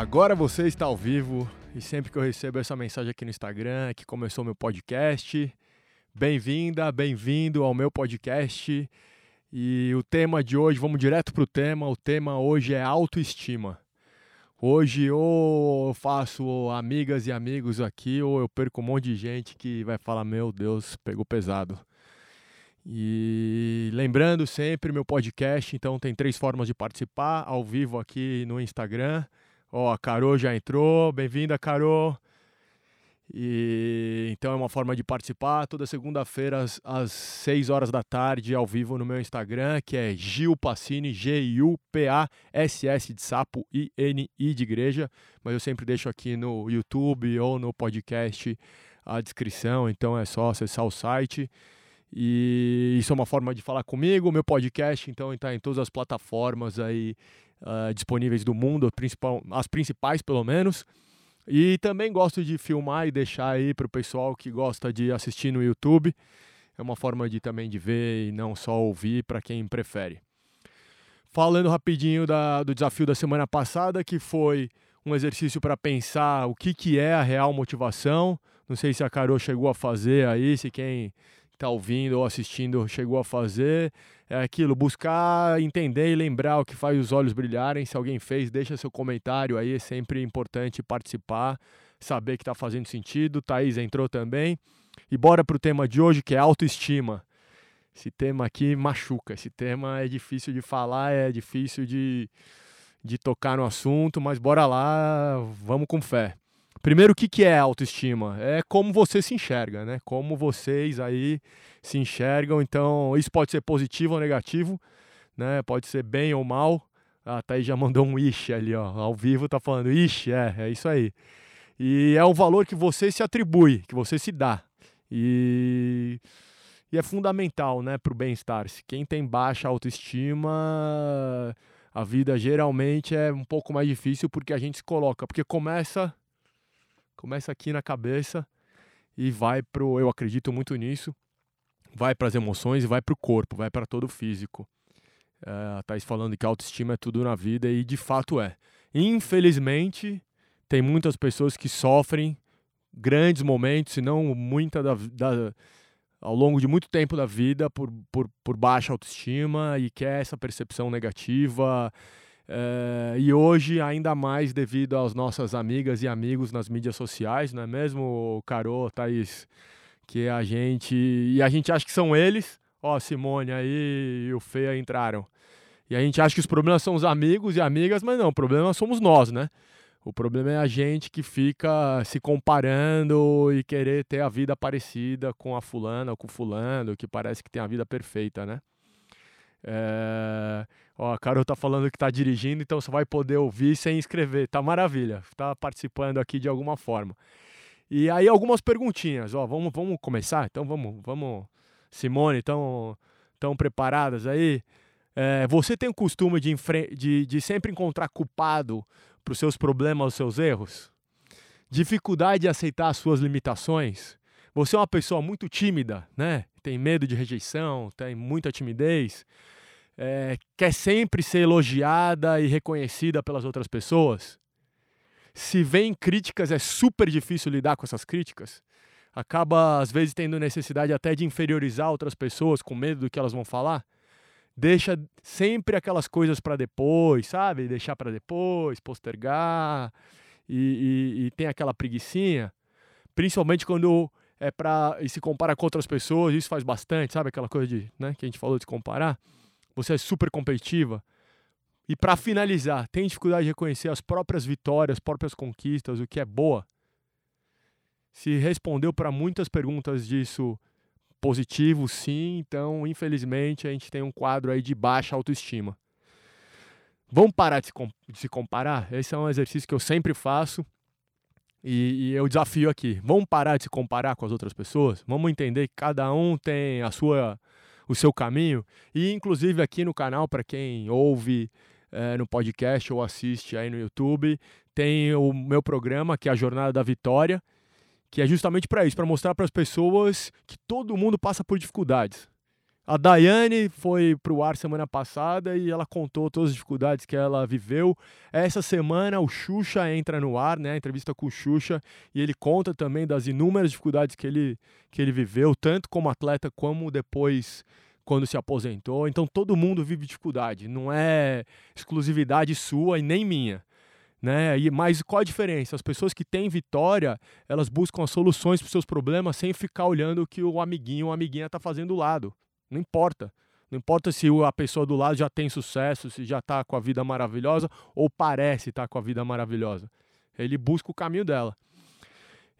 Agora você está ao vivo e sempre que eu recebo essa mensagem aqui no Instagram que começou meu podcast, bem-vinda, bem-vindo ao meu podcast. E o tema de hoje, vamos direto para o tema. O tema hoje é autoestima. Hoje ou eu faço amigas e amigos aqui, ou eu perco um monte de gente que vai falar: Meu Deus, pegou pesado. E lembrando sempre meu podcast, então tem três formas de participar: ao vivo aqui no Instagram. Ó, a Carol já entrou, bem-vinda, Carol. E então é uma forma de participar. Toda segunda-feira às, às 6 horas da tarde ao vivo no meu Instagram, que é Gil Passini, G U P A S S de sapo I N I de igreja, mas eu sempre deixo aqui no YouTube ou no podcast a descrição, então é só acessar o site. E isso é uma forma de falar comigo, meu podcast então está em todas as plataformas aí uh, disponíveis do mundo, principal, as principais pelo menos. E também gosto de filmar e deixar aí para o pessoal que gosta de assistir no YouTube. É uma forma de também de ver e não só ouvir para quem prefere. Falando rapidinho da, do desafio da semana passada, que foi um exercício para pensar o que, que é a real motivação. Não sei se a Carol chegou a fazer aí, se quem está ouvindo ou assistindo chegou a fazer. É aquilo, buscar entender e lembrar o que faz os olhos brilharem. Se alguém fez, deixa seu comentário aí, é sempre importante participar, saber que está fazendo sentido. Thaís entrou também. E bora para o tema de hoje, que é autoestima. Esse tema aqui machuca, esse tema é difícil de falar, é difícil de, de tocar no assunto, mas bora lá, vamos com fé. Primeiro, o que, que é autoestima? É como você se enxerga, né? Como vocês aí se enxergam. Então, isso pode ser positivo ou negativo, né? Pode ser bem ou mal. A Thaís já mandou um ixi ali, ó. Ao vivo tá falando, ixi, é, é isso aí. E é um valor que você se atribui, que você se dá. E, e é fundamental, né, para o bem-estar. Quem tem baixa autoestima, a vida geralmente é um pouco mais difícil porque a gente se coloca. Porque começa Começa aqui na cabeça e vai pro. Eu acredito muito nisso. Vai para as emoções e vai para o corpo, vai para todo o físico. É, a Thais falando que autoestima é tudo na vida e de fato é. Infelizmente, tem muitas pessoas que sofrem grandes momentos, se não muita da, da, ao longo de muito tempo da vida por, por, por baixa autoestima e quer essa percepção negativa é, e hoje, ainda mais devido às nossas amigas e amigos nas mídias sociais, não é mesmo, Carô, Thaís? Que a gente. E a gente acha que são eles. Ó, Simone aí e o Feia entraram. E a gente acha que os problemas são os amigos e amigas, mas não, o problema somos nós, né? O problema é a gente que fica se comparando e querer ter a vida parecida com a fulana ou com o fulano, que parece que tem a vida perfeita, né? É... Ó, a Carol tá falando que tá dirigindo, então você vai poder ouvir sem escrever. Tá maravilha. Tá participando aqui de alguma forma. E aí algumas perguntinhas, ó, vamos, vamos começar? Então vamos, vamos. Simone, estão tão preparadas aí? É, você tem o costume de, de, de sempre encontrar culpado para os seus problemas, os seus erros? Dificuldade de aceitar as suas limitações? Você é uma pessoa muito tímida, né? Tem medo de rejeição, tem muita timidez é, quer sempre ser elogiada e reconhecida pelas outras pessoas, se vem críticas, é super difícil lidar com essas críticas. Acaba, às vezes, tendo necessidade até de inferiorizar outras pessoas com medo do que elas vão falar. Deixa sempre aquelas coisas para depois, sabe? Deixar para depois, postergar. E, e, e, tem aquela preguiçinha. Principalmente quando é para e se compara com outras pessoas, isso faz bastante, sabe? Aquela coisa de, né, que a gente falou de comparar você é super competitiva. E para finalizar, tem dificuldade de reconhecer as próprias vitórias, as próprias conquistas, o que é boa? Se respondeu para muitas perguntas disso positivo, sim, então infelizmente a gente tem um quadro aí de baixa autoestima. Vamos parar de se comparar? Esse é um exercício que eu sempre faço e, e eu desafio aqui. Vamos parar de se comparar com as outras pessoas? Vamos entender que cada um tem a sua o seu caminho. E inclusive aqui no canal, para quem ouve é, no podcast ou assiste aí no YouTube, tem o meu programa, que é a Jornada da Vitória, que é justamente para isso, para mostrar para as pessoas que todo mundo passa por dificuldades. A Daiane foi para o ar semana passada e ela contou todas as dificuldades que ela viveu. Essa semana o Xuxa entra no ar, né? Entrevista com o Xuxa, e ele conta também das inúmeras dificuldades que ele, que ele viveu, tanto como atleta como depois quando se aposentou. Então todo mundo vive dificuldade, não é exclusividade sua e nem minha. Né? E, mas qual a diferença? As pessoas que têm vitória, elas buscam as soluções para os seus problemas sem ficar olhando o que o amiguinho ou a amiguinha está fazendo do lado. Não importa. Não importa se a pessoa do lado já tem sucesso, se já está com a vida maravilhosa ou parece estar tá com a vida maravilhosa. Ele busca o caminho dela.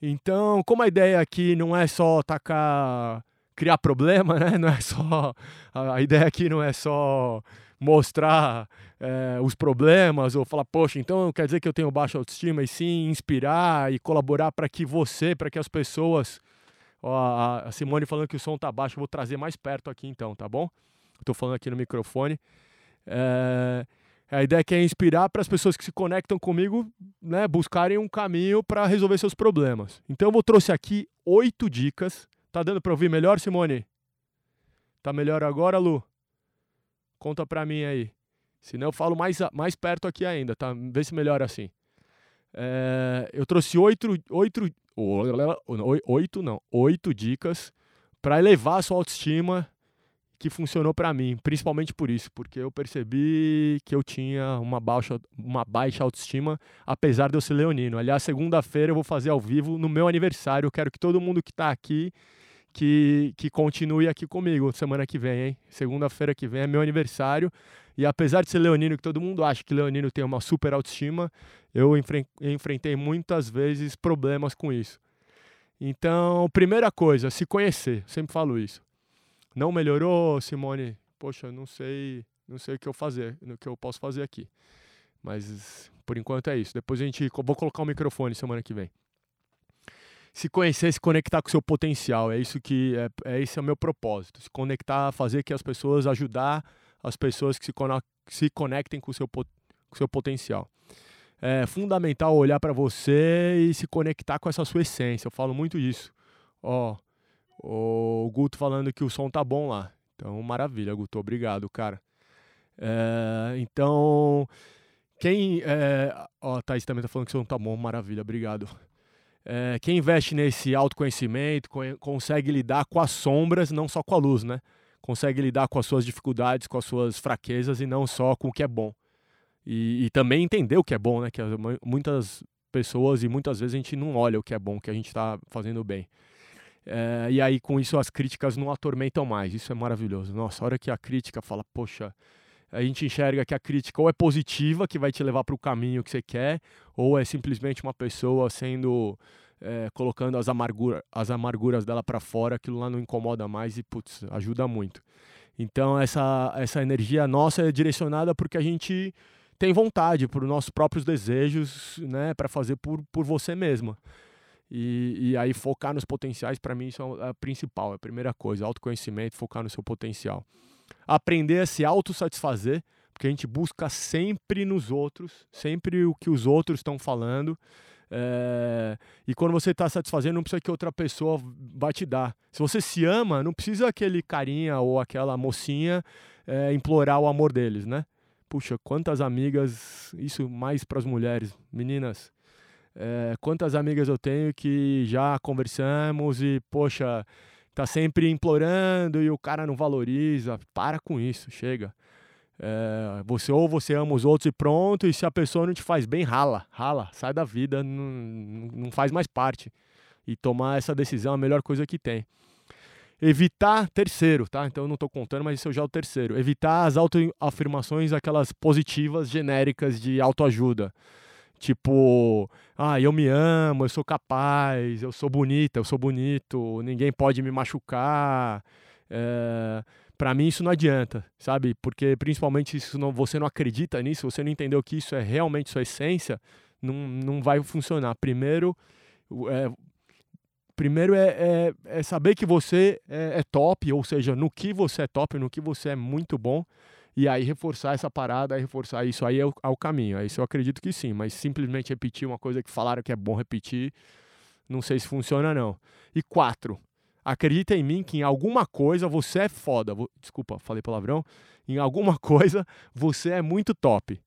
Então, como a ideia aqui não é só tacar, criar problema, né? Não é só a ideia aqui não é só mostrar é, os problemas ou falar, poxa, então quer dizer que eu tenho baixa autoestima e sim inspirar e colaborar para que você, para que as pessoas Ó, a Simone falando que o som tá baixo, eu vou trazer mais perto aqui então, tá bom? Estou falando aqui no microfone. É, a ideia é é inspirar para as pessoas que se conectam comigo, né, buscarem um caminho para resolver seus problemas. Então eu vou trouxe aqui oito dicas. Tá dando para ouvir melhor, Simone? Tá melhor agora, Lu? Conta para mim aí. Senão eu falo mais, mais perto aqui ainda, tá? Vê se melhora assim. É, eu trouxe oito, oito, oito não, oito dicas para elevar a sua autoestima que funcionou para mim, principalmente por isso, porque eu percebi que eu tinha uma baixa, uma baixa autoestima, apesar de eu ser leonino. Aliás, segunda-feira eu vou fazer ao vivo no meu aniversário. Eu quero que todo mundo que está aqui que, que continue aqui comigo semana que vem, hein? Segunda-feira que vem é meu aniversário. E apesar de ser leonino, que todo mundo acha que leonino tem uma super autoestima, eu enfrentei muitas vezes problemas com isso. Então, primeira coisa, se conhecer. Sempre falo isso. Não melhorou, Simone? Poxa, não sei, não sei o que eu fazer, o que eu posso fazer aqui. Mas por enquanto é isso. Depois a gente vou colocar o microfone semana que vem. Se conhecer, se conectar com o seu potencial, é isso que é, é esse é o meu propósito. Se conectar, fazer que as pessoas ajudar as pessoas que se, se conectem com o seu, com o seu potencial. É fundamental olhar para você e se conectar com essa sua essência. Eu falo muito disso. Ó, o Guto falando que o som tá bom lá. Então, maravilha, Guto. Obrigado, cara. É, então, quem. É, ó, Thaís também tá falando que o som tá bom. Maravilha, obrigado. É, quem investe nesse autoconhecimento consegue lidar com as sombras, não só com a luz, né? consegue lidar com as suas dificuldades, com as suas fraquezas e não só com o que é bom. E, e também entender o que é bom, né? Que muitas pessoas e muitas vezes a gente não olha o que é bom, que a gente está fazendo bem. É, e aí com isso as críticas não atormentam mais. Isso é maravilhoso. Nossa, a hora que a crítica fala, poxa, a gente enxerga que a crítica ou é positiva, que vai te levar para o caminho que você quer, ou é simplesmente uma pessoa sendo é, colocando as, amargura, as amarguras dela para fora, aquilo lá não incomoda mais e, putz, ajuda muito. Então, essa, essa energia nossa é direcionada porque a gente tem vontade, por nossos próprios desejos, né, para fazer por, por você mesma. E, e aí, focar nos potenciais, para mim, isso é a principal, é a primeira coisa: autoconhecimento, focar no seu potencial. Aprender a se autossatisfazer, porque a gente busca sempre nos outros, sempre o que os outros estão falando. É, e quando você está satisfazendo, não precisa que outra pessoa vai te dar. Se você se ama, não precisa aquele carinha ou aquela mocinha é, implorar o amor deles, né? Puxa, quantas amigas, isso mais para as mulheres, meninas, é, quantas amigas eu tenho que já conversamos e, poxa, tá sempre implorando e o cara não valoriza. Para com isso, chega. É, você ou você ama os outros e pronto, e se a pessoa não te faz bem, rala, rala, sai da vida, não, não faz mais parte. E tomar essa decisão é a melhor coisa que tem. Evitar, terceiro, tá? Então eu não estou contando, mas esse é já o terceiro. Evitar as autoafirmações, aquelas positivas genéricas de autoajuda. Tipo, ah, eu me amo, eu sou capaz, eu sou bonita, eu sou bonito, ninguém pode me machucar. É, para mim isso não adianta, sabe? Porque principalmente se você não acredita nisso, você não entendeu que isso é realmente sua essência, não, não vai funcionar. Primeiro, é, primeiro é, é, é, saber que você é, é, top, ou seja, no que você é top, no que você é muito bom, e aí reforçar essa parada, reforçar isso aí é o, é o caminho. Isso eu acredito que sim, mas simplesmente repetir uma coisa que falaram que é bom repetir, não sei se funciona não. E quatro, Acredita em mim que em alguma coisa você é foda. Desculpa, falei palavrão. Em alguma coisa você é muito top.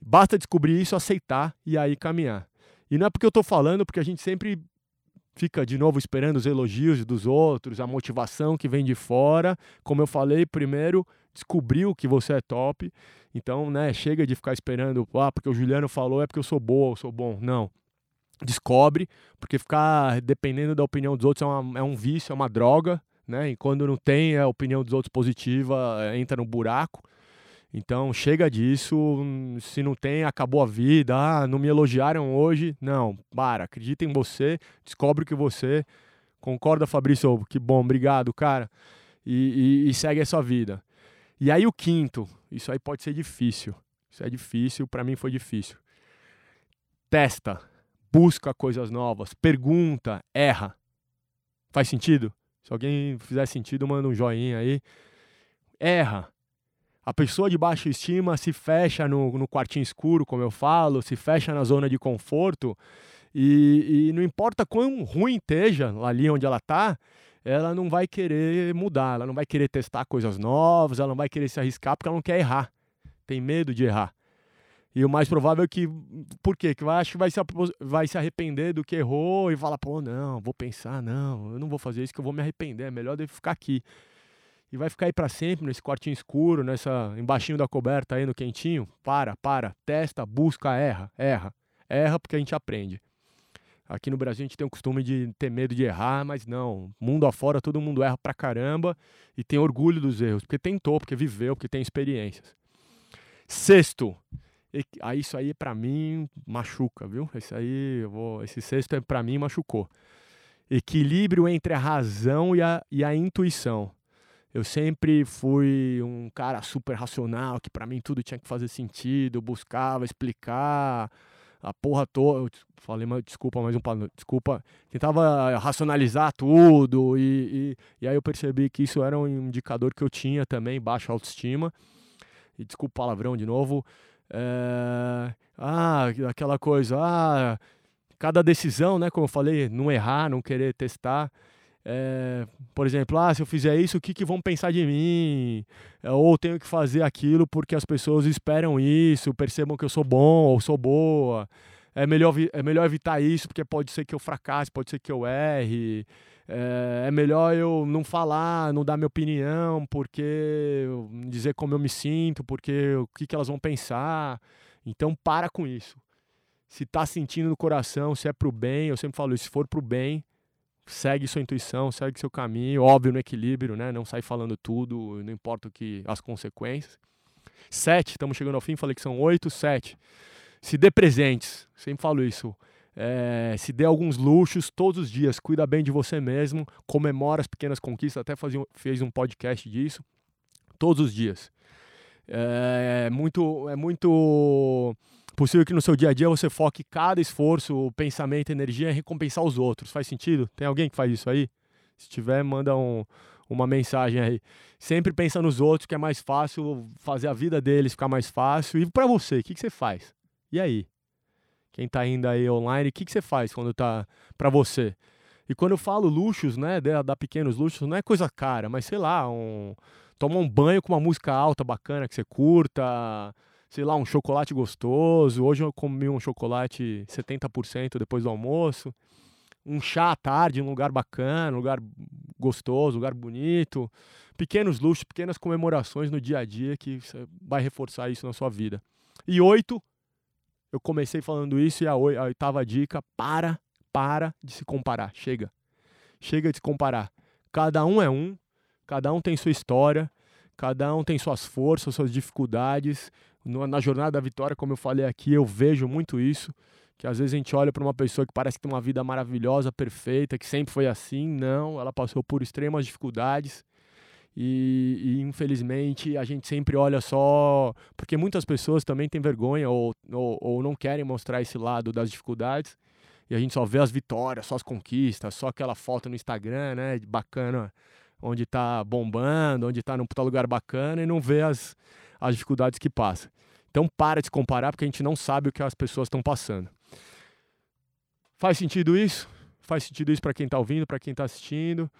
Basta descobrir isso, aceitar e aí caminhar. E não é porque eu tô falando, porque a gente sempre fica de novo esperando os elogios dos outros, a motivação que vem de fora. Como eu falei, primeiro descobriu que você é top. Então, né, chega de ficar esperando, ah, porque o Juliano falou é porque eu sou boa, eu sou bom. Não. Descobre, porque ficar dependendo da opinião dos outros é, uma, é um vício, é uma droga, né? E quando não tem a opinião dos outros positiva, entra no buraco. Então chega disso, se não tem, acabou a vida, ah, não me elogiaram hoje. Não, para, acredita em você, descobre que você concorda, Fabrício, que bom, obrigado, cara. E, e, e segue a sua vida. E aí o quinto, isso aí pode ser difícil. Isso é difícil, para mim foi difícil. Testa, busca coisas novas, pergunta, erra. Faz sentido? Se alguém fizer sentido, manda um joinha aí. Erra a pessoa de baixa estima se fecha no, no quartinho escuro, como eu falo, se fecha na zona de conforto, e, e não importa quão ruim esteja ali onde ela está, ela não vai querer mudar, ela não vai querer testar coisas novas, ela não vai querer se arriscar porque ela não quer errar, tem medo de errar. E o mais provável é que, por quê? Que vai, acho que vai se, vai se arrepender do que errou e falar, pô, não, vou pensar, não, eu não vou fazer isso que eu vou me arrepender, é melhor eu ficar aqui e vai ficar aí para sempre nesse quartinho escuro, nessa embaixinho da coberta aí no quentinho. Para, para, testa, busca, erra, erra. Erra porque a gente aprende. Aqui no Brasil a gente tem o costume de ter medo de errar, mas não. Mundo afora todo mundo erra pra caramba e tem orgulho dos erros, porque tentou, porque viveu, porque tem experiências. Sexto, aí isso aí para mim machuca, viu? Esse aí, vou, esse sexto é para mim machucou. Equilíbrio entre a razão e a, e a intuição. Eu sempre fui um cara super racional, que para mim tudo tinha que fazer sentido, buscava explicar a porra toda. Falei, mas desculpa, mais um desculpa. Tentava racionalizar tudo e, e, e, aí eu percebi que isso era um indicador que eu tinha também, baixa autoestima. E desculpa o palavrão de novo. É, ah, aquela coisa, ah, cada decisão, né, como eu falei, não errar, não querer testar. É, por exemplo, ah, se eu fizer isso, o que, que vão pensar de mim? É, ou tenho que fazer aquilo porque as pessoas esperam isso, percebam que eu sou bom ou sou boa. É melhor, é melhor evitar isso porque pode ser que eu fracasse, pode ser que eu erre. É, é melhor eu não falar, não dar minha opinião, porque dizer como eu me sinto, porque o que, que elas vão pensar. Então, para com isso. Se tá sentindo no coração, se é pro bem, eu sempre falo isso, se for pro bem, segue sua intuição, segue seu caminho, óbvio no equilíbrio, né? Não sai falando tudo, não importa o que as consequências. Sete, estamos chegando ao fim, falei que são oito, sete. Se dê presentes, sempre falo isso. É, se dê alguns luxos todos os dias, cuida bem de você mesmo, comemora as pequenas conquistas, até fazia, fez um podcast disso, todos os dias. É, é muito, é muito possível que no seu dia a dia você foque cada esforço, pensamento, energia em recompensar os outros. Faz sentido? Tem alguém que faz isso aí? Se tiver, manda um, uma mensagem aí. Sempre pensa nos outros, que é mais fácil fazer a vida deles ficar mais fácil. E para você, o que, que você faz? E aí? Quem tá indo aí online, o que, que você faz quando tá para você? E quando eu falo luxos, né, da pequenos luxos, não é coisa cara, mas sei lá, um tomar um banho com uma música alta bacana que você curta, sei lá, um chocolate gostoso. Hoje eu comi um chocolate 70% depois do almoço. Um chá à tarde, um lugar bacana, um lugar gostoso, um lugar bonito. Pequenos luxos, pequenas comemorações no dia a dia que vai reforçar isso na sua vida. E oito, eu comecei falando isso e a oitava dica, para, para de se comparar. Chega. Chega de se comparar. Cada um é um, cada um tem sua história, cada um tem suas forças, suas dificuldades na jornada da vitória, como eu falei aqui, eu vejo muito isso. Que às vezes a gente olha para uma pessoa que parece que tem uma vida maravilhosa, perfeita, que sempre foi assim. Não, ela passou por extremas dificuldades. E, e, infelizmente a gente sempre olha só. Porque muitas pessoas também têm vergonha ou, ou, ou, não querem mostrar esse lado das dificuldades. E a gente só vê as vitórias, só as conquistas, só aquela foto no Instagram, né? Bacana, onde tá bombando, onde tá num lugar bacana e não vê as, as dificuldades que passa. Então para de comparar porque a gente não sabe o que as pessoas estão passando. Faz sentido isso? Faz sentido isso para quem está ouvindo, para quem está assistindo?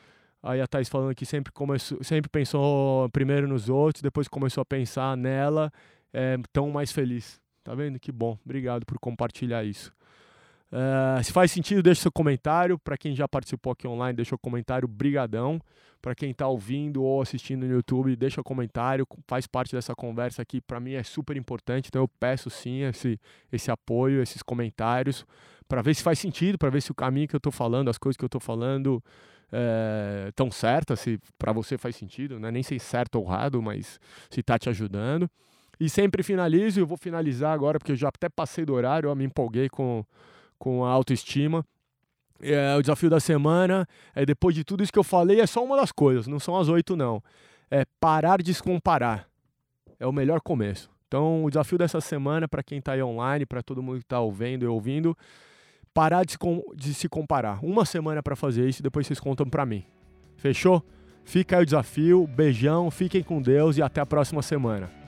Aí a Thais falando que sempre, começou, sempre pensou primeiro nos outros, depois começou a pensar nela, é tão mais feliz. Tá vendo? Que bom. Obrigado por compartilhar isso. Uh, se faz sentido, deixa seu comentário. Para quem já participou aqui online, deixa o comentário. Brigadão. Para quem está ouvindo ou assistindo no YouTube, deixa o comentário. Faz parte dessa conversa aqui. Para mim é super importante. Então eu peço sim esse, esse apoio, esses comentários, para ver se faz sentido, para ver se o caminho que eu estou falando, as coisas que eu estou falando é, tão certas, se para você faz sentido, né? nem sei certo ou errado, mas se está te ajudando. E sempre finalizo, eu vou finalizar agora, porque eu já até passei do horário, eu me empolguei com, com a autoestima. É, o desafio da semana, é depois de tudo isso que eu falei, é só uma das coisas, não são as oito não. É parar de se comparar. É o melhor começo. Então, o desafio dessa semana, para quem está aí online, para todo mundo que está ouvindo e ouvindo, parar de, de se comparar. Uma semana para fazer isso e depois vocês contam para mim. Fechou? Fica aí o desafio, beijão, fiquem com Deus e até a próxima semana.